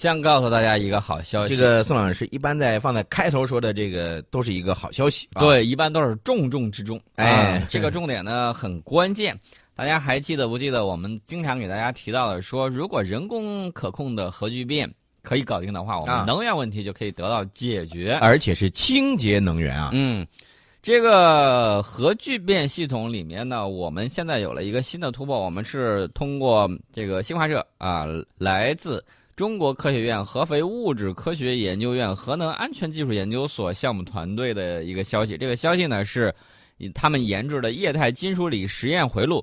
先告诉大家一个好消息，这个宋老师一般在放在开头说的这个都是一个好消息，啊、对，一般都是重中之重。哎啊，这个重点呢很关键。大家还记得不记得我们经常给大家提到的说，如果人工可控的核聚变可以搞定的话，我啊们能源问题就可以得到解决。而且是清洁能源啊。嗯，这个核聚变系统里面呢，我们现在有了一个新的突破，我们是通过这个新华社啊，来自中国科学院合肥物质科学研究院核能安全技术研究所项目团队的一个消息。这个消息呢是，他们研制的液态金属锂实验回路，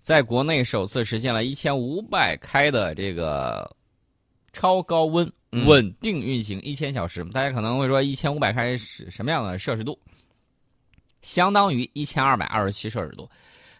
在国内首次实现了一千五百开的这个超高温嗯稳定运行一千小时。大家可能会说，一千五百开是什么样的摄氏度？相当于一千二百二十七摄氏度。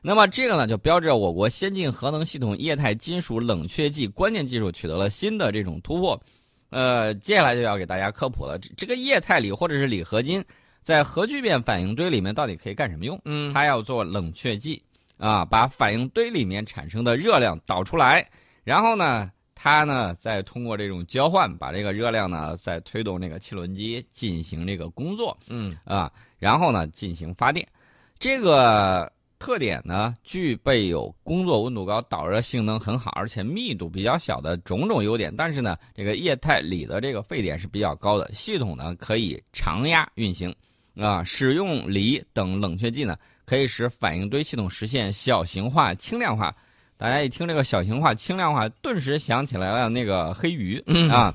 那么这个呢，就标志着我国先进核能系统液态金属冷却剂关键技术取得了新的这种突破。呃，接下来就要给大家科普了，这这个液态锂或者是锂合金，在核聚变反应堆里面到底可以干什么用？嗯它要做冷却剂啊，把反应堆里面产生的热量导出来，然后呢，它呢再通过这种交换，把这个热量呢再推动这个汽轮机进行这个工作嗯啊，然后呢进行发电。这个特点呢，具备有工作温度高、导热性能很好，而且密度比较小的种种优点。但是呢，这个液态锂的这个沸点是比较高的，系统呢可以常压运行，啊，使用锂等冷却剂呢，可以使反应堆系统实现小型化、轻量化。大家一听这个小型化、轻量化，顿时想起来了那个黑鱼、嗯啊，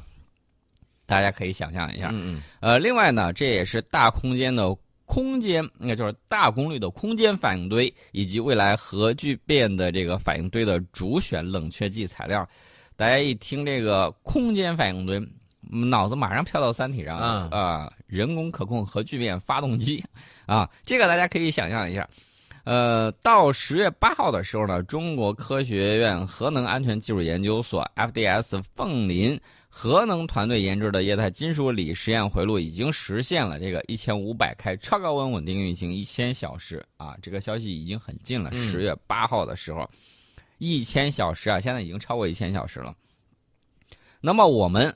大家可以想象一下。嗯呃，另外呢，这也是大空间的空间，那就是大功率的空间反应堆，以及未来核聚变的这个反应堆的主选冷却剂材料。大家一听这个空间反应堆，脑子马上飘到《三体》上啊啊、人工可控核聚变发动机啊，这个大家可以想象一下。呃，到十月八号的时候呢，中国科学院核能安全技术研究所 FDS 凤林核能团队研制的液态金属锂实验回路已经实现了这个一千五百开超高温稳定运行一千小时啊！这个消息已经很近了，嗯十月八号的时候，一千小时啊，现在已经超过一千小时了。那么我们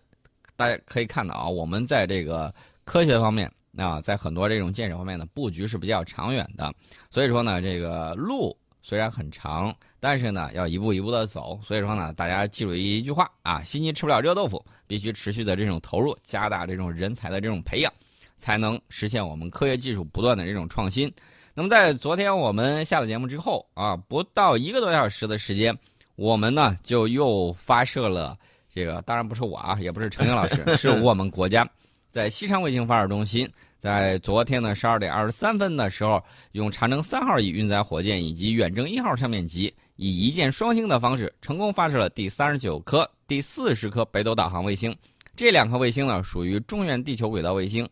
大家可以看到啊，我们在这个科学方面啊，在很多这种建设方面的布局是比较长远的。所以说呢，这个路虽然很长，但是呢要一步一步的走。所以说呢，大家记住一句话啊：心急吃不了热豆腐，必须持续的这种投入，加大这种人才的这种培养，才能实现我们科学技术不断的这种创新。那么在昨天我们下了节目之后啊，不到一个多小时的时间，我们呢就又发射了这个，当然不是我啊，也不是程英老师，是我们国家在西昌卫星发射中心。在昨天的十二点二十三分的时候，用长征三号乙运载火箭以及远征一号上面级，以一箭双星的方式，成功发射了第三十九颗、第四十颗北斗导航卫星。这两颗卫星呢，属于中原地球轨道卫星，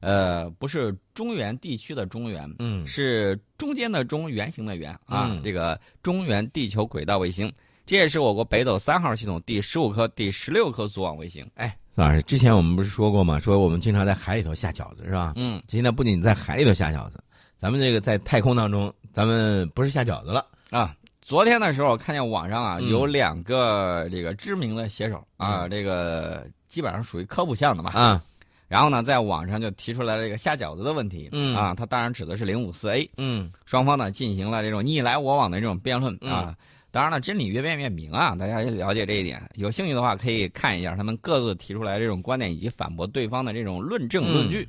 呃，不是中原地区的中原，嗯是中间的中，圆形的圆啊，嗯这个中原地球轨道卫星，这也是我国北斗三号系统第十五颗、第十六颗组网卫星。哎，宋老师，之前我们不是说过吗？说我们经常在海里头下饺子，是吧？嗯，现在不仅在海里头下饺子，咱们这个在太空当中，咱们不是下饺子了。啊，昨天的时候我看见网上啊嗯有两个这个知名的写手啊，这个基本上属于科普项的嘛。啊，然后呢，在网上就提出来了这个下饺子的问题。嗯啊，他当然指的是零五四 A，嗯双方呢进行了这种你来我往的这种辩论啊。当然了，真理越辩越明啊，大家也了解这一点。有兴趣的话，可以看一下他们各自提出来这种观点以及反驳对方的这种论证论据，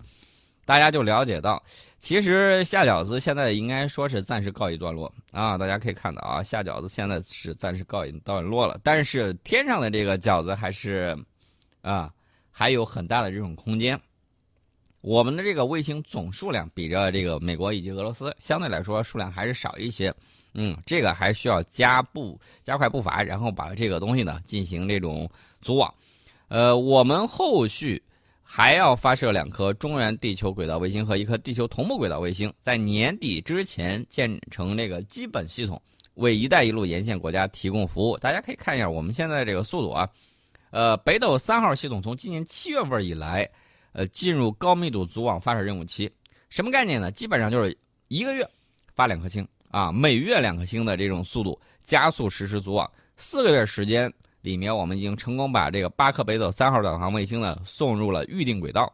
大家就了解到，其实下饺子现在应该说是暂时告一段落啊。大家可以看到啊，下饺子现在是暂时告一段落了，但是天上的这个饺子还是啊还有很大的这种空间。我们的这个卫星总数量比着这个美国以及俄罗斯相对来说数量还是少一些，嗯，这个还需要加步加快步伐，然后把这个东西呢进行这种组网。呃，我们后续还要发射两颗中原地球轨道卫星和一颗地球同步轨道卫星，在年底之前建成这个基本系统，为“一带一路”沿线国家提供服务。大家可以看一下我们现在这个速度啊，呃，北斗三号系统从今年七月份以来，呃，进入高密度组网发射任务期。什么概念呢？基本上就是一个月发两颗星啊，每月两颗星的这种速度加速实施组网，四个月时间里面我们已经成功把这个巴克北斗三号导航卫星呢送入了预定轨道。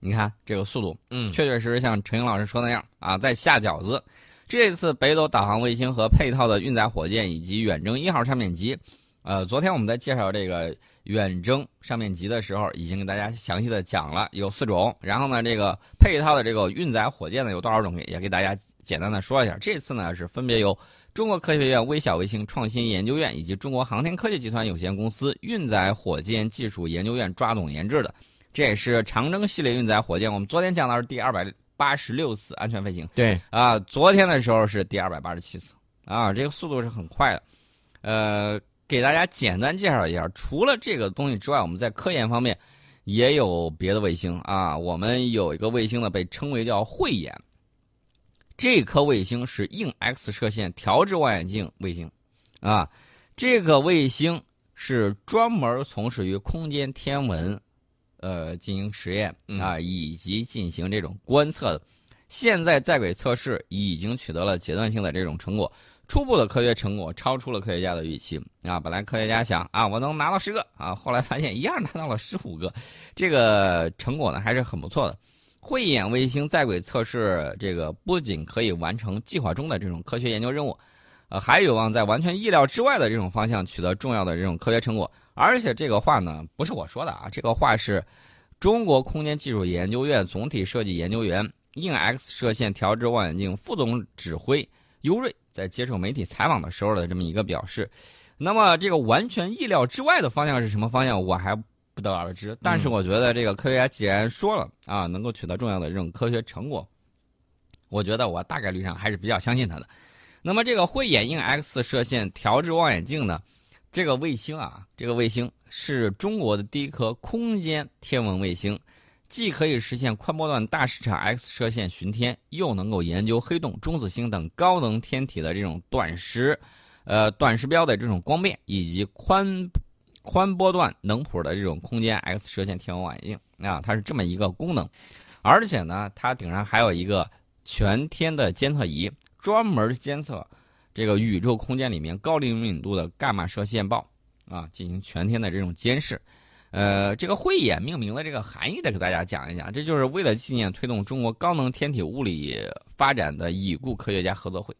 你看这个速度，嗯，确确实实像陈英老师说那样啊，在下饺子。这次北斗导航卫星和配套的运载火箭以及远征一号上面级，呃，昨天我们在介绍这个远征上面级的时候，已经给大家详细的讲了，有四种。然后呢，这个配套的这个运载火箭呢有多少种，也给大家简单的说一下。这次呢是分别由中国科学院微小卫星创新研究院以及中国航天科技集团有限公司运载火箭技术研究院抓总研制的。这也是长征系列运载火箭，我们昨天讲的是第二百八十六次安全飞行，对啊，昨天的时候是第二百八十七次，啊，这个速度是很快的。呃，给大家简单介绍一下，除了这个东西之外，我们在科研方面也有别的卫星啊。我们有一个卫星呢，被称为叫慧眼，这颗卫星是硬 X 射线调制望远镜卫星，啊，这个卫星是专门从事于空间天文。呃，进行实验啊，以及进行这种观测的。现在在轨测试已经取得了阶段性的这种成果，初步的科学成果超出了科学家的预期啊。本来科学家想啊，我能拿到十个啊，后来发现一样拿到了十五个，这个成果呢还是很不错的。慧眼卫星在轨测试，这个不仅可以完成计划中的这种科学研究任务，呃，还有望在完全意料之外的这种方向取得重要的这种科学成果。而且这个话呢，不是我说的啊，这个话是中国空间技术研究院总体设计研究员、硬 X 射线调制望远镜副总指挥尤瑞在接受媒体采访的时候的这么一个表示。那么这个完全意料之外的方向是什么方向，我还不得而知。但是我觉得这个科学家既然说了啊，能够取得重要的这种科学成果，我觉得我大概率上还是比较相信他的。那么这个慧眼硬 X 射线调制望远镜呢？这个卫星啊，这个卫星是中国的第一颗空间天文卫星，既可以实现宽波段大视场 X 射线巡天，又能够研究黑洞、中子星等高能天体的这种短时，呃短时标的这种光变，以及宽宽波段能谱的这种空间 X 射线天文望远镜啊，它是这么一个功能。而且呢，它顶上还有一个全天的监测仪，专门监测。这个宇宙空间里面高灵敏度的伽马射线暴啊，进行全天的这种监视。呃，这个慧眼命名的这个含义得给大家讲一讲，这就是为了纪念推动中国高能天体物理发展的已故科学家合作会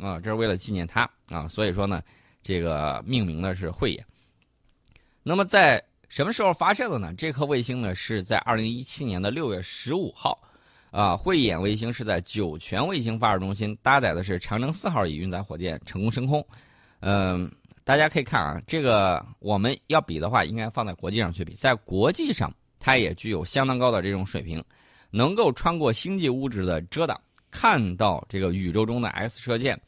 啊，这是为了纪念他啊，所以说呢，这个命名的是慧眼。那么在什么时候发射的呢？这颗卫星呢是在二零一七年的六月十五号。啊，慧眼卫星是在酒泉卫星发射中心搭载的是长征四号乙运载火箭成功升空。嗯，大家可以看啊，这个我们要比的话，应该放在国际上去比，在国际上它也具有相当高的这种水平，能够穿过星际物质的遮挡，看到这个宇宙中的 X 射线，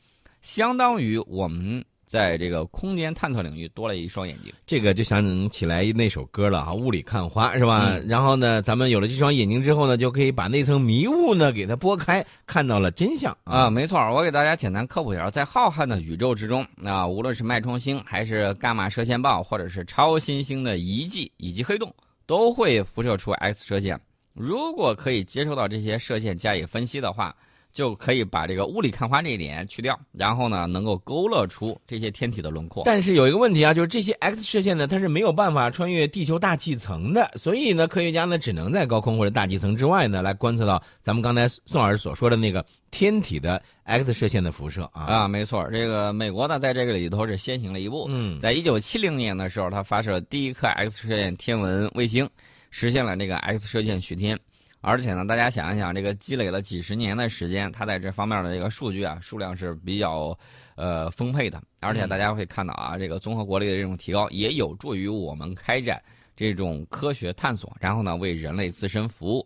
相当于我们。在这个空间探测领域多了一双眼睛，这个就想起来那首歌了啊，雾里看花是吧？然后呢，咱们有了这双眼睛之后呢，就可以把那层迷雾呢给它拨开，看到了真相啊。没错，我给大家简单科普一下，在浩瀚的宇宙之中啊，无论是脉冲星，还是伽马射线暴，或者是超新星的遗迹以及黑洞，都会辐射出 X 射线。如果可以接收到这些射线加以分析的话。就可以把这个雾里看花这一点去掉，然后呢，能够勾勒出这些天体的轮廓。但是有一个问题啊，就是这些 X 射线呢，它是没有办法穿越地球大气层的，所以呢，科学家呢只能在高空或者大气层之外呢，来观测到咱们刚才宋老师所说的那个天体的 X 射线的辐射啊。啊，没错，这个美国呢，在这个里头是先行了一步。嗯，在一九七零年的时候，它发射了第一颗 X 射线天文卫星，实现了这个 X 射线巡天。而且呢，大家想一想，这个积累了几十年的时间，它在这方面的这个数据啊，数量是比较呃丰沛的。而且大家会看到啊，这个综合国力的这种提高，也有助于我们开展这种科学探索，然后呢，为人类自身服务。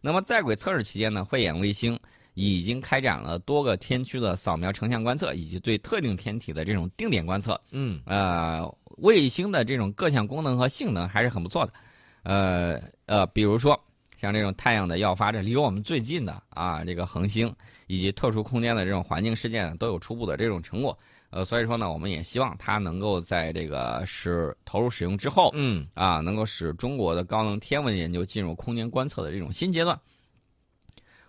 那么在轨测试期间呢，慧眼卫星已经开展了多个天区的扫描成像观测，以及对特定天体的这种定点观测。嗯，呃，卫星的这种各项功能和性能还是很不错的。呃呃，比如说。像这种太阳的耀发，这离我们最近的啊，这个恒星以及特殊空间的这种环境事件都有初步的这种成果。呃，所以说呢，我们也希望它能够在这个使投入使用之后，嗯，啊，能够使中国的高能天文研究进入空间观测的这种新阶段。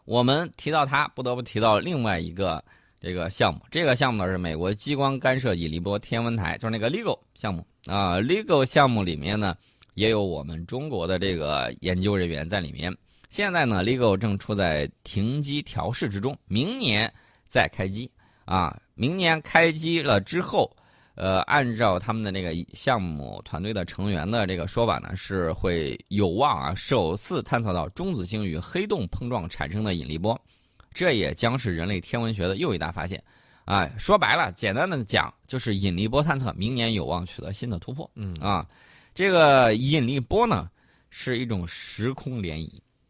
我们提到它，不得不提到另外一个这个项目。这个项目呢是美国激光干涉引力波天文台，就是那个 LIGO 项目啊。LIGO 项目里面呢也有我们中国的这个研究人员在里面。现在呢，LIGO 正处在停机调试之中，明年再开机啊。明年开机了之后。呃，按照他们的那个项目团队的成员的这个说法呢，是会有望啊首次探测到中子星与黑洞碰撞产生的引力波，这也将是人类天文学的又一大发现。啊，说白了，简单的讲就是引力波探测明年有望取得新的突破。嗯啊，这个引力波呢是一种时空涟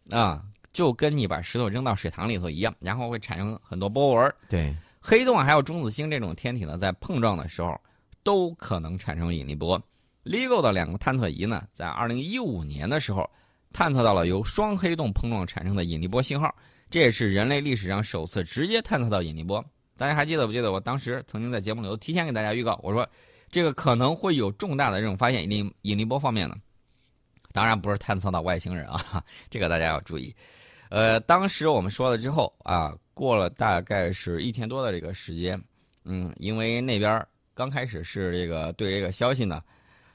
漪啊，就跟你把石头扔到水塘里头一样，然后会产生很多波纹。对，黑洞还有中子星这种天体呢，在碰撞的时候。都可能产生引力波。LIGO 的两个探测仪呢，在2015年的时候，探测到了由双黑洞碰撞产生的引力波信号，这也是人类历史上首次直接探测到引力波。大家还记得不记得？我当时曾经在节目里头提前给大家预告，我说这个可能会有重大的这种发现。引力引力波方面呢，当然不是探测到外星人啊，这个大家要注意。呃，当时我们说了之后啊，过了大概是一天多的这个时间，嗯，因为那边。刚开始是这个对这个消息呢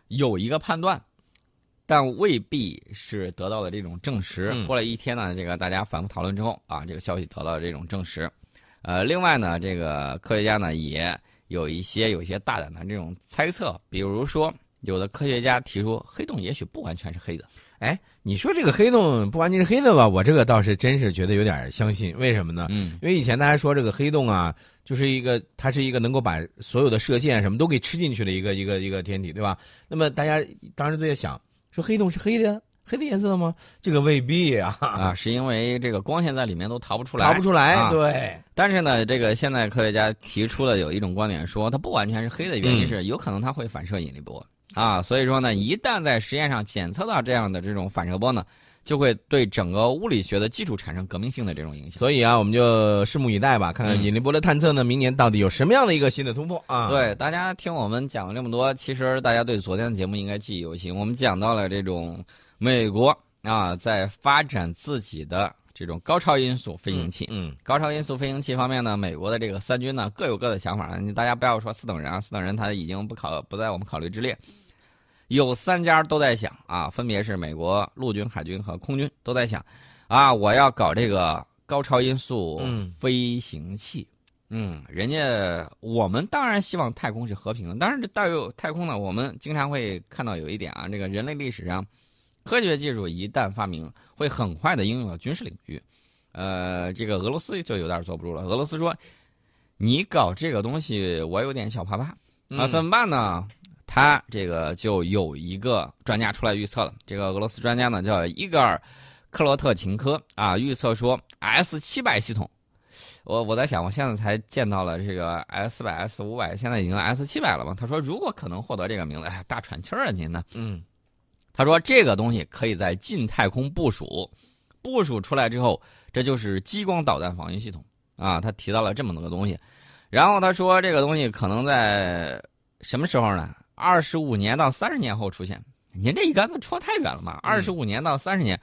有一个判断，但未必是得到了这种证实。过了一天呢，这个大家反复讨论之后啊，这个消息得到了这种证实。呃，另外呢，这个科学家呢也有一些有一些大胆的这种猜测，比如说有的科学家提出黑洞也许不完全是黑的。哎，你说这个黑洞不完全是黑的吧？我这个倒是真是觉得有点相信。为什么呢？嗯，因为以前大家说这个黑洞啊，就是一个它是一个能够把所有的射线什么都给吃进去的一个一个一个天体，对吧？那么大家当时都在想，说黑洞是黑的，黑的颜色吗？这个未必啊啊，是因为这个光线在里面都逃不出来，逃不出来。对。但是呢，这个现在科学家提出了有一种观点，说它不完全是黑的原因是有可能它会反射引力波。啊，所以说呢，一旦在实验上检测到这样的这种反射波呢，就会对整个物理学的基础产生革命性的这种影响。所以啊，我们就拭目以待吧，看看引力波的探测呢，明年到底有什么样的一个新的突破啊？对，大家听我们讲了这么多，其实大家对昨天的节目应该记忆犹新。我们讲到了这种美国啊，在发展自己的。这种高超音速飞行器，嗯，高超音速飞行器方面呢，美国的这个三军呢各有各的想法。你大家不要说四等人啊，四等人他已经不考不在我们考虑之列。有三家都在想啊，分别是美国陆军、海军和空军都在想，啊，我要搞这个高超音速飞行器。嗯，人家我们当然希望太空是和平的，但是这带有太空呢，我们经常会看到有一点啊，这个人类历史上。科学技术一旦发明，会很快的应用到军事领域。呃，这个俄罗斯就有点坐不住了。俄罗斯说：“你搞这个东西，我有点小怕怕啊，怎么办呢？”他这个就有一个专家出来预测了。这个俄罗斯专家呢叫伊戈尔·克罗特琴科啊，预测说 S 七百系统。我我在想，我现在才见到了这个 S 四百、S 五百，现在已经 S 七百了嘛？他说，如果可能获得这个名字，哎，大喘气儿啊，您呢？嗯。他说：“这个东西可以在近太空部署，部署出来之后，这就是激光导弹防御系统啊。”他提到了这么多个东西，然后他说：“这个东西可能在什么时候呢？二十五年到三十年后出现。”您这一竿子戳太远了嘛？二十五年到三十年，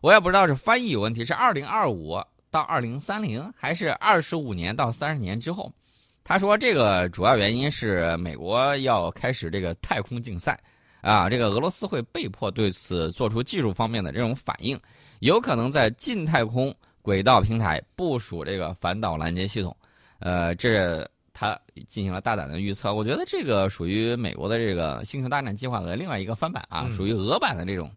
我也不知道是翻译有问题，是二零二五到二零三零，还是二十五年到三十年之后？他说：“这个主要原因是美国要开始这个太空竞赛。”啊，这个俄罗斯会被迫对此做出技术方面的这种反应，有可能在近太空轨道平台部署这个反导拦截系统。呃，这他进行了大胆的预测，我觉得这个属于美国的这个星球大战计划的另外一个翻版啊，属于俄版的这种。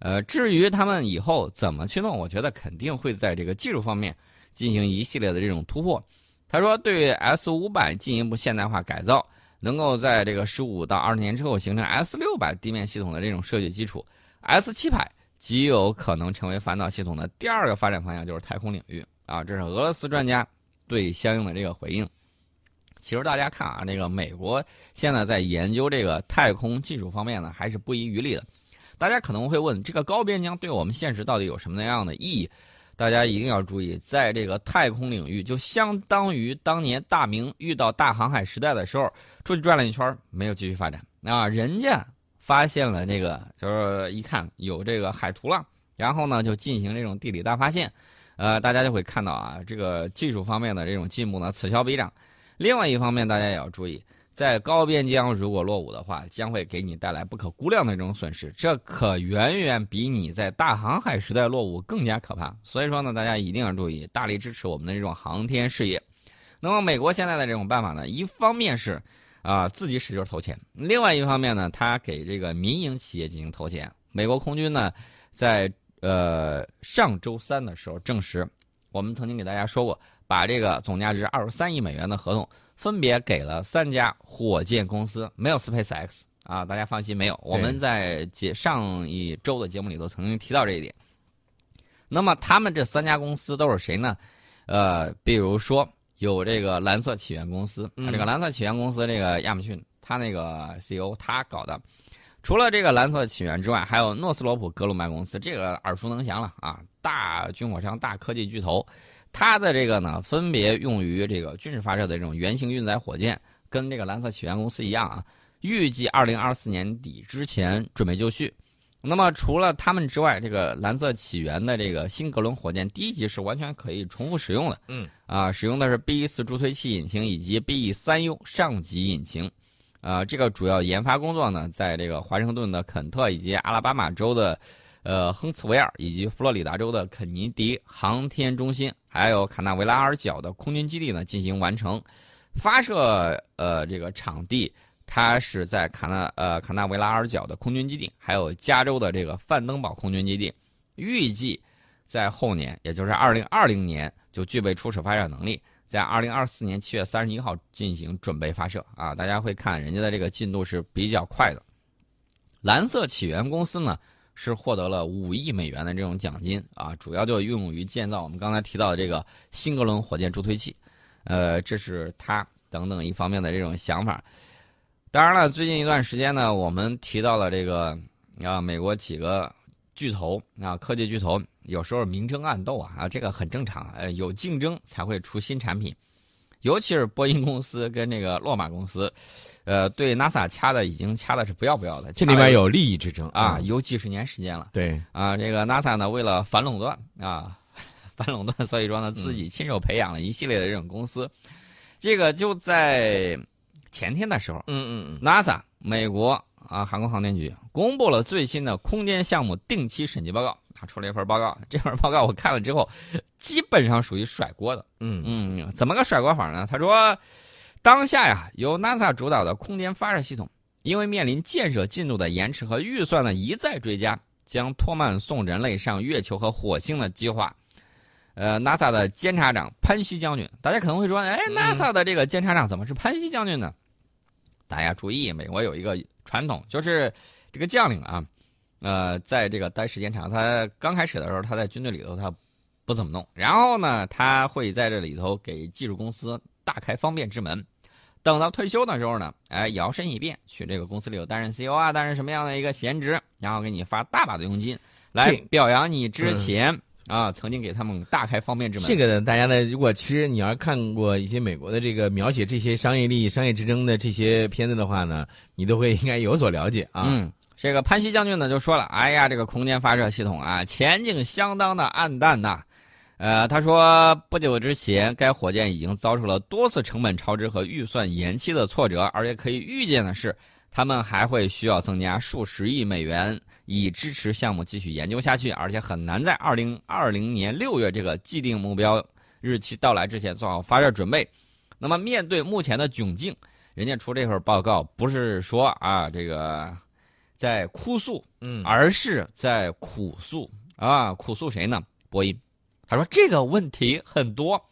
呃，至于他们以后怎么去弄，我觉得肯定会在这个技术方面进行一系列的这种突破。他说，对 S 五百进一步现代化改造。能够在这个十五到二十年之后形成 S 六百地面系统的这种设计基础，S 七百极有可能成为反导系统的第二个发展方向，就是太空领域啊。这是俄罗斯专家对相应的这个回应。其实大家看啊，这个美国现在在研究这个太空技术方面呢，还是不遗余力的。大家可能会问，这个高边疆对我们现实到底有什么样的意义？大家一定要注意，在这个太空领域，就相当于当年大明遇到大航海时代的时候，出去转了一圈，没有继续发展啊。人家发现了这个，就是一看有这个海图了，然后呢就进行这种地理大发现，呃，大家就会看到啊，这个技术方面的这种进步呢，此消彼长。另外一方面，大家也要注意，在高边疆如果落伍的话，将会给你带来不可估量的这种损失，这可远远比你在大航海时代落伍更加可怕。所以说呢，大家一定要注意，大力支持我们的这种航天事业。那么，美国现在的这种办法呢，一方面是啊自己使劲投钱，另外一方面呢，他给这个民营企业进行投钱。美国空军呢，在呃，上周三的时候证实，我们曾经给大家说过，把这个总价值二十三亿美元的合同分别给了三家火箭公司，没有 SpaceX 啊，大家放心，没有。我们在节上一周的节目里头曾经提到这一点。那么他们这三家公司都是谁呢？呃，比如说有这个蓝色起源公司，这个蓝色起源公司这个亚马逊，他那个 CEO 他搞的。除了这个蓝色起源之外，还有诺斯罗普格鲁曼公司，这个耳熟能详了啊，大军火商、大科技巨头，它的这个呢，分别用于这个军事发射的这种原型运载火箭，跟这个蓝色起源公司一样啊，预计二零二四年底之前准备就绪。那么除了他们之外，这个蓝色起源的这个新格伦火箭第一级是完全可以重复使用的，嗯，啊，使用的是 B 四助推器引擎以及 B 三 U 上级引擎。呃，这个主要研发工作呢，在这个华盛顿的肯特以及阿拉巴马州的，呃，亨茨维尔以及佛罗里达州的肯尼迪航天中心，还有卡纳维拉尔角的空军基地呢进行完成。发射呃这个场地，它是在卡纳呃卡纳维拉尔角的空军基地，还有加州的这个范登堡空军基地。预计在后年，也就是二零二零年就具备初始发射能力。在二零二四年七月三十一号进行准备发射啊！大家会看人家的这个进度是比较快的。蓝色起源公司呢是获得了五亿美元的这种奖金啊，主要就用于建造我们刚才提到的这个新格伦火箭助推器。呃，这是他等等一方面的这种想法。当然了，最近一段时间呢，我们提到了这个啊，美国几个巨头啊，科技巨头。有时候明争暗斗啊，啊，这个很正常。呃，有竞争才会出新产品，尤其是波音公司跟这个洛马公司，呃，对 NASA 掐的已经掐的是不要不要的。这里面有利益之争啊，有几十年时间了。对啊，这个 NASA 呢，为了反垄断啊，反垄断，所以说呢，自己亲手培养了一系列的这种公司。这个就在前天的时候，嗯嗯，NASA 美国啊航空航天局公布了最新的空间项目定期审计报告。他出了一份报告，这份报告我看了之后，基本上属于甩锅的。嗯嗯，怎么个甩锅法呢？他说，当下呀，由 NASA 主导的空间发射系统，因为面临建设进度的延迟和预算的一再追加，将拖慢送人类上月球和火星的计划。呃，NASA 的监察长潘西将军，大家可能会说，哎，NASA 的这个监察长怎么是潘西将军呢？大家注意，美国有一个传统，就是这个将领啊。呃，在这个待时间长，他刚开始的时候，他在军队里头他不怎么弄，然后呢，他会在这里头给技术公司大开方便之门，等到退休的时候呢，哎，摇身一变去这个公司里头担任 CEO 啊，担任什么样的一个闲职，然后给你发大把的佣金，来表扬你之前啊曾经给他们大开方便之门。这个呢，大家呢，如果其实你要看过一些美国的这个描写这些商业利益、商业之争的这些片子的话呢，你都会 应该有所了解啊。嗯。这个潘西将军呢就说了：“哎呀，这个空间发射系统啊，前景相当的暗淡呐。呃，他说，不久之前，该火箭已经遭受了多次成本超支和预算延期的挫折，而且可以预见的是，他们还会需要增加数十亿美元以支持项目继续研究下去，而且很难在二零二零年六月这个既定目标日期到来之前做好发射准备。那么，面对目前的窘境，人家出这份报告不是说啊，这个。”在哭诉，嗯，而是在苦诉啊！苦诉谁呢？波音。他说这个问题很多，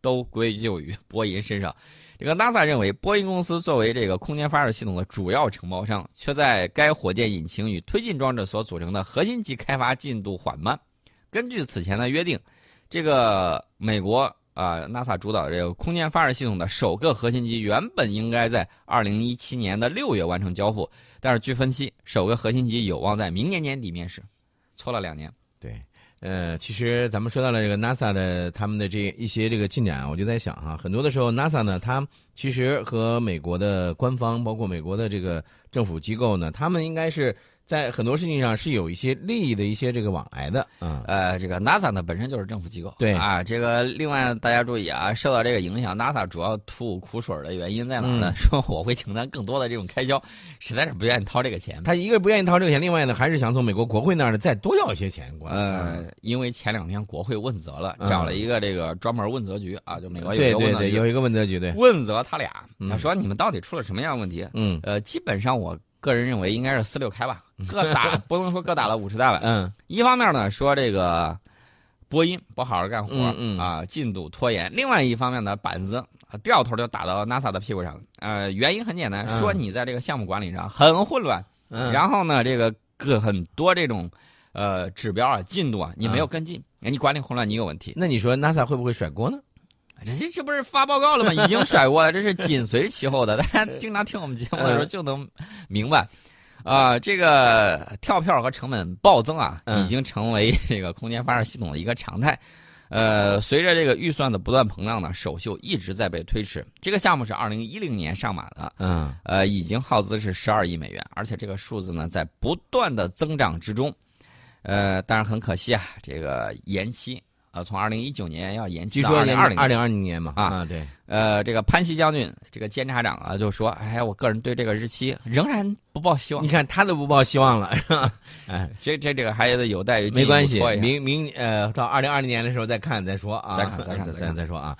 都归咎于波音身上。这个 NASA 认为，波音公司作为这个空间发射系统的主要承包商，却在该火箭引擎与推进装置所组成的核心级开发进度缓慢。根据此前的约定，这个美国啊 NASA 主导这个空间发射系统的首个核心机原本应该在二零一七年的六月完成交付。但是据分析，首个核心机有望在明年年底面世，错了两年。对，呃，其实咱们说到了这个 NASA 的他们的这一些这个进展啊，我就在想哈，很多的时候 NASA 呢，它其实和美国的官方，包括美国的这个政府机构呢，他们应该是在很多事情上是有一些利益的一些这个往来的，嗯，呃，这个 NASA 呢本身就是政府机构，对啊，这个另外大家注意啊，受到这个影响，NASA 主要吐苦水的原因在哪呢？嗯 说我会承担更多的这种开销，实在是不愿意掏这个钱。他一个不愿意掏这个钱，另外呢还是想从美国国会那儿呢再多要一些钱过来。呃，因为前两天国会问责了，嗯找了一个这个专门问责局啊，就美国有一对对对，个问责局，有一个问责局，对，问责他俩，嗯他说你们到底出了什么样的问题？嗯呃，基本上我个人认为应该是四六开吧，各打不能说各打了五十大板。嗯一方面呢，说这个播音不好好干活，嗯嗯啊，进度拖延；另外一方面呢，板子啊掉头就打到 NASA 的屁股上。呃，原因很简单，嗯说你在这个项目管理上很混乱，嗯，然后呢，这个各很多这种呃指标啊、进度啊，你没有跟进，哎你管理混乱，你有问题。那你说 NASA 会不会甩锅呢？这这这不是发报告了吗？已经甩过了，这是紧随其后的。大家经常听我们节目的时候就能明白，啊、这个跳票和成本暴增啊，嗯已经成为这个空间发射系统的一个常态。呃，随着这个预算的不断膨胀呢，首秀一直在被推迟。这个项目是二零一零年上马的，嗯呃，已经耗资是十二亿美元，而且这个数字呢在不断的增长之中。呃，但是很可惜啊，这个延期，呃，从二零一九年要延期到二零二零二零二零年嘛，啊啊，对，呃，这个潘西将军，这个监察长啊，就说：“哎，我个人对这个日期仍然不抱希望你。看他都不抱希望了，是吧？哎，这这这个还得有待于没关系明明呃到二零二零年的时候再看再说啊，再看再看再再看再说啊。